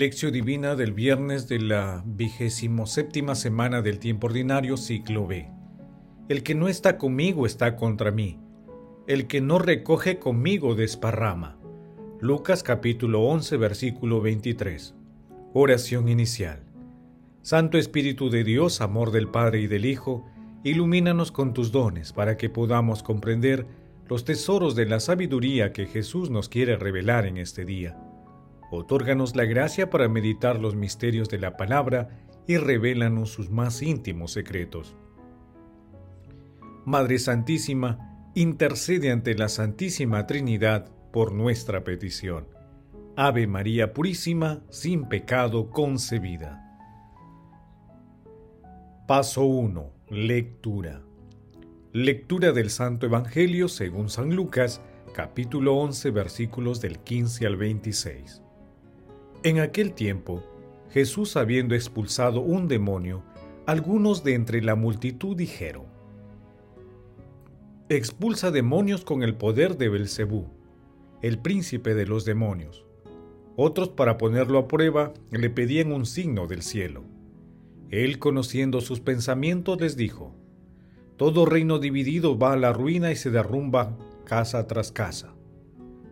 Lección Divina del viernes de la vigésimo séptima semana del tiempo ordinario, ciclo B. El que no está conmigo está contra mí. El que no recoge conmigo desparrama. Lucas capítulo 11, versículo 23. Oración inicial. Santo Espíritu de Dios, amor del Padre y del Hijo, ilumínanos con tus dones para que podamos comprender los tesoros de la sabiduría que Jesús nos quiere revelar en este día Otórganos la gracia para meditar los misterios de la palabra y revélanos sus más íntimos secretos. Madre Santísima, intercede ante la Santísima Trinidad por nuestra petición. Ave María Purísima, sin pecado concebida. Paso 1. Lectura. Lectura del Santo Evangelio según San Lucas, capítulo 11, versículos del 15 al 26. En aquel tiempo, Jesús habiendo expulsado un demonio, algunos de entre la multitud dijeron: Expulsa demonios con el poder de Belcebú, el príncipe de los demonios. Otros, para ponerlo a prueba, le pedían un signo del cielo. Él, conociendo sus pensamientos, les dijo: Todo reino dividido va a la ruina y se derrumba casa tras casa.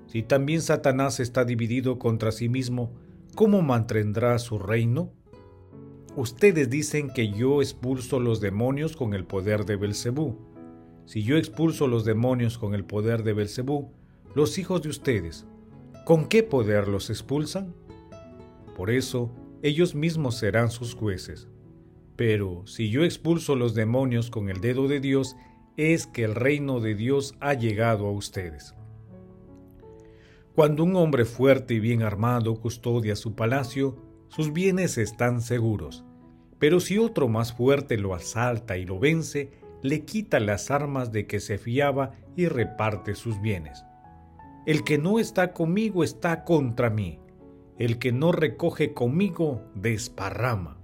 Si también Satanás está dividido contra sí mismo, ¿cómo mantendrá su reino? Ustedes dicen que yo expulso los demonios con el poder de Belcebú. Si yo expulso los demonios con el poder de Belcebú, los hijos de ustedes, ¿con qué poder los expulsan? Por eso, ellos mismos serán sus jueces. Pero si yo expulso los demonios con el dedo de Dios, es que el reino de Dios ha llegado a ustedes. Cuando un hombre fuerte y bien armado custodia su palacio, sus bienes están seguros. Pero si otro más fuerte lo asalta y lo vence, le quita las armas de que se fiaba y reparte sus bienes. El que no está conmigo está contra mí. El que no recoge conmigo desparrama.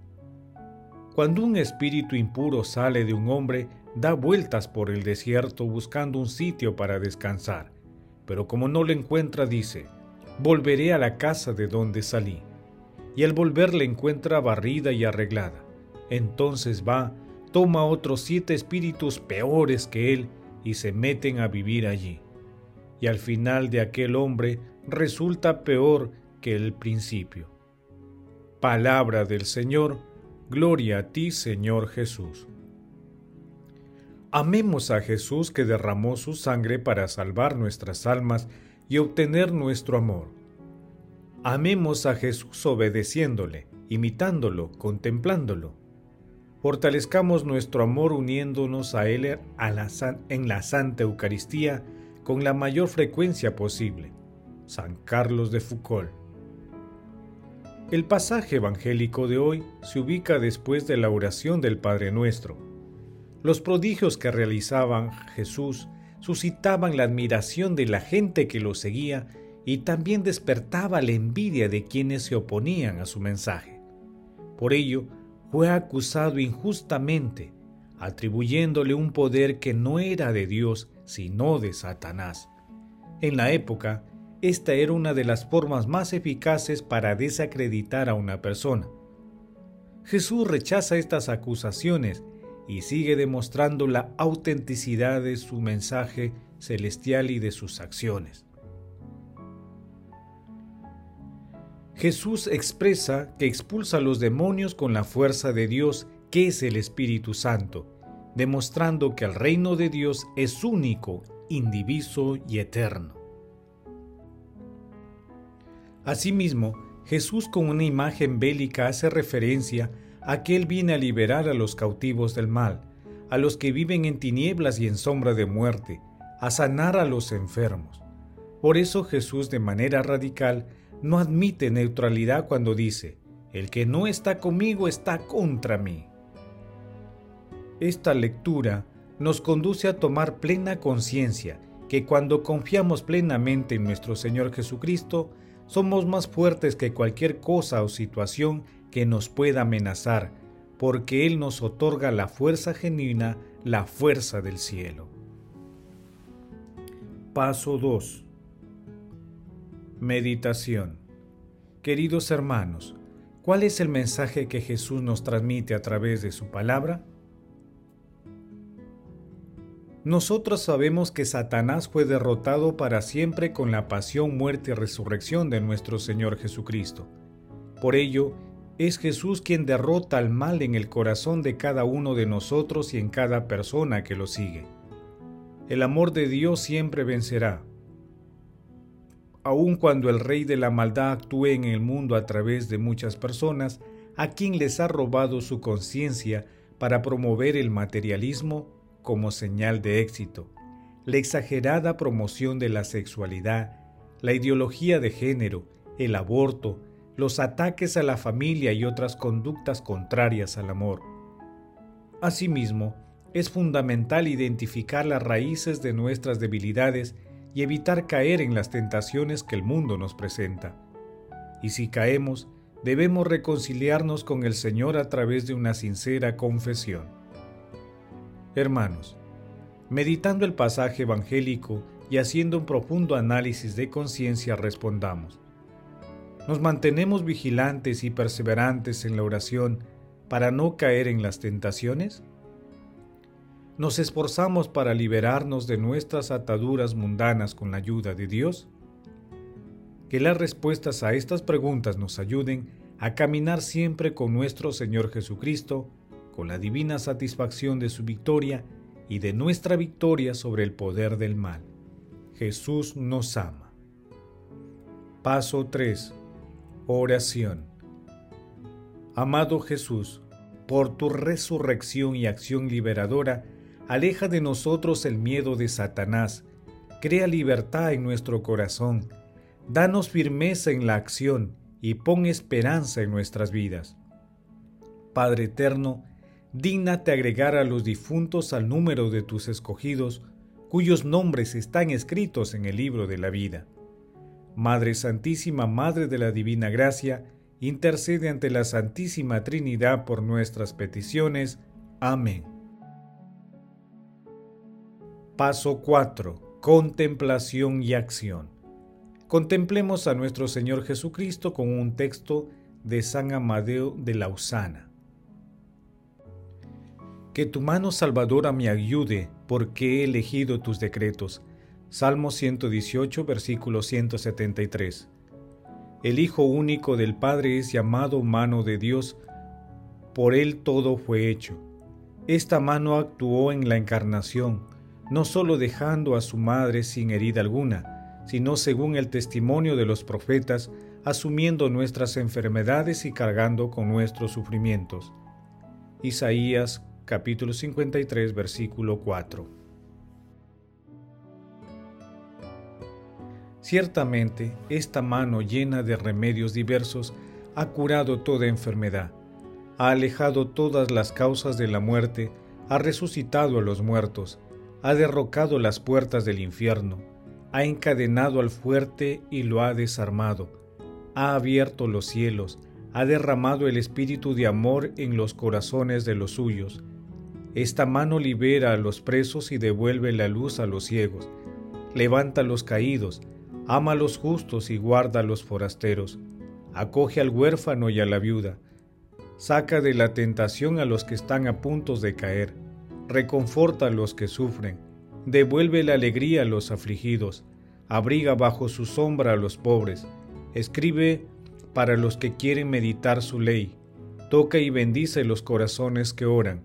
Cuando un espíritu impuro sale de un hombre, da vueltas por el desierto buscando un sitio para descansar pero como no le encuentra, dice, volveré a la casa de donde salí. Y al volver le encuentra barrida y arreglada. Entonces va, toma otros siete espíritus peores que él y se meten a vivir allí. Y al final de aquel hombre resulta peor que el principio. Palabra del Señor, gloria a ti Señor Jesús. Amemos a Jesús que derramó su sangre para salvar nuestras almas y obtener nuestro amor. Amemos a Jesús obedeciéndole, imitándolo, contemplándolo. Fortalezcamos nuestro amor uniéndonos a Él en la Santa Eucaristía con la mayor frecuencia posible. San Carlos de Foucault. El pasaje evangélico de hoy se ubica después de la oración del Padre Nuestro los prodigios que realizaban Jesús suscitaban la admiración de la gente que lo seguía y también despertaba la envidia de quienes se oponían a su mensaje. Por ello, fue acusado injustamente, atribuyéndole un poder que no era de Dios, sino de Satanás. En la época, esta era una de las formas más eficaces para desacreditar a una persona. Jesús rechaza estas acusaciones y sigue demostrando la autenticidad de su mensaje celestial y de sus acciones. Jesús expresa que expulsa a los demonios con la fuerza de Dios, que es el Espíritu Santo, demostrando que el reino de Dios es único, indiviso y eterno. Asimismo, Jesús con una imagen bélica hace referencia aquel viene a liberar a los cautivos del mal, a los que viven en tinieblas y en sombra de muerte, a sanar a los enfermos. Por eso Jesús de manera radical no admite neutralidad cuando dice, el que no está conmigo está contra mí. Esta lectura nos conduce a tomar plena conciencia que cuando confiamos plenamente en nuestro Señor Jesucristo, somos más fuertes que cualquier cosa o situación que nos pueda amenazar, porque Él nos otorga la fuerza genuina, la fuerza del cielo. Paso 2. Meditación. Queridos hermanos, ¿cuál es el mensaje que Jesús nos transmite a través de su palabra? Nosotros sabemos que Satanás fue derrotado para siempre con la pasión, muerte y resurrección de nuestro Señor Jesucristo. Por ello, es Jesús quien derrota al mal en el corazón de cada uno de nosotros y en cada persona que lo sigue. El amor de Dios siempre vencerá, aun cuando el rey de la maldad actúe en el mundo a través de muchas personas, a quien les ha robado su conciencia para promover el materialismo como señal de éxito, la exagerada promoción de la sexualidad, la ideología de género, el aborto, los ataques a la familia y otras conductas contrarias al amor. Asimismo, es fundamental identificar las raíces de nuestras debilidades y evitar caer en las tentaciones que el mundo nos presenta. Y si caemos, debemos reconciliarnos con el Señor a través de una sincera confesión. Hermanos, meditando el pasaje evangélico y haciendo un profundo análisis de conciencia, respondamos. ¿Nos mantenemos vigilantes y perseverantes en la oración para no caer en las tentaciones? ¿Nos esforzamos para liberarnos de nuestras ataduras mundanas con la ayuda de Dios? Que las respuestas a estas preguntas nos ayuden a caminar siempre con nuestro Señor Jesucristo, con la divina satisfacción de su victoria y de nuestra victoria sobre el poder del mal. Jesús nos ama. Paso 3. Oración. Amado Jesús, por tu resurrección y acción liberadora, Aleja de nosotros el miedo de Satanás, crea libertad en nuestro corazón, danos firmeza en la acción y pon esperanza en nuestras vidas. Padre eterno, dígnate agregar a los difuntos al número de tus escogidos, cuyos nombres están escritos en el libro de la vida. Madre Santísima, Madre de la Divina Gracia, intercede ante la Santísima Trinidad por nuestras peticiones. Amén. Paso 4. Contemplación y acción. Contemplemos a nuestro Señor Jesucristo con un texto de San Amadeo de Lausana. Que tu mano salvadora me ayude, porque he elegido tus decretos. Salmo 118, versículo 173. El Hijo único del Padre es llamado mano de Dios, por él todo fue hecho. Esta mano actuó en la encarnación, no solo dejando a su madre sin herida alguna, sino según el testimonio de los profetas, asumiendo nuestras enfermedades y cargando con nuestros sufrimientos. Isaías capítulo 53 versículo 4. Ciertamente, esta mano llena de remedios diversos ha curado toda enfermedad, ha alejado todas las causas de la muerte, ha resucitado a los muertos, ha derrocado las puertas del infierno, ha encadenado al fuerte y lo ha desarmado, ha abierto los cielos, ha derramado el espíritu de amor en los corazones de los suyos. Esta mano libera a los presos y devuelve la luz a los ciegos, levanta a los caídos, ama a los justos y guarda a los forasteros, acoge al huérfano y a la viuda, saca de la tentación a los que están a punto de caer, reconforta a los que sufren, devuelve la alegría a los afligidos, abriga bajo su sombra a los pobres, escribe para los que quieren meditar su ley, toca y bendice los corazones que oran,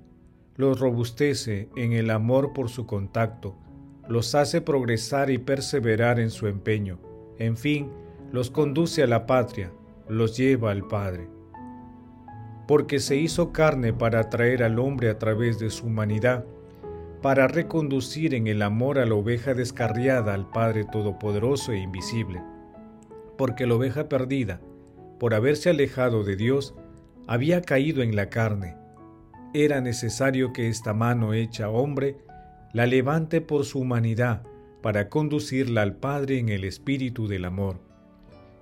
los robustece en el amor por su contacto, los hace progresar y perseverar en su empeño, en fin, los conduce a la patria, los lleva al Padre. Porque se hizo carne para atraer al hombre a través de su humanidad, para reconducir en el amor a la oveja descarriada al Padre Todopoderoso e Invisible, porque la oveja perdida, por haberse alejado de Dios, había caído en la carne. Era necesario que esta mano hecha hombre la levante por su humanidad para conducirla al Padre en el espíritu del amor.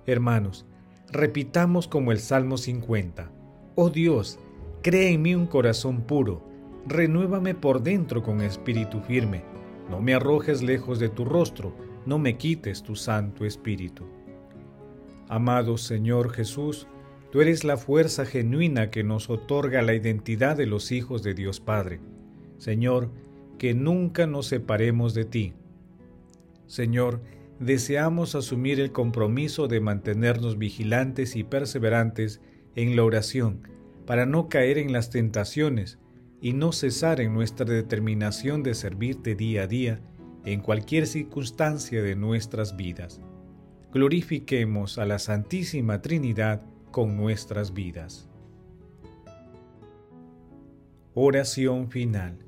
Hermanos, repitamos como el Salmo 50. Oh Dios, crea en mí un corazón puro, renuévame por dentro con espíritu firme, no me arrojes lejos de tu rostro, no me quites tu Santo Espíritu. Amado Señor Jesús, tú eres la fuerza genuina que nos otorga la identidad de los hijos de Dios Padre. Señor, que nunca nos separemos de ti. Señor, deseamos asumir el compromiso de mantenernos vigilantes y perseverantes en la oración, para no caer en las tentaciones y no cesar en nuestra determinación de servirte día a día en cualquier circunstancia de nuestras vidas glorifiquemos a la Santísima Trinidad con nuestras vidas. Oración final.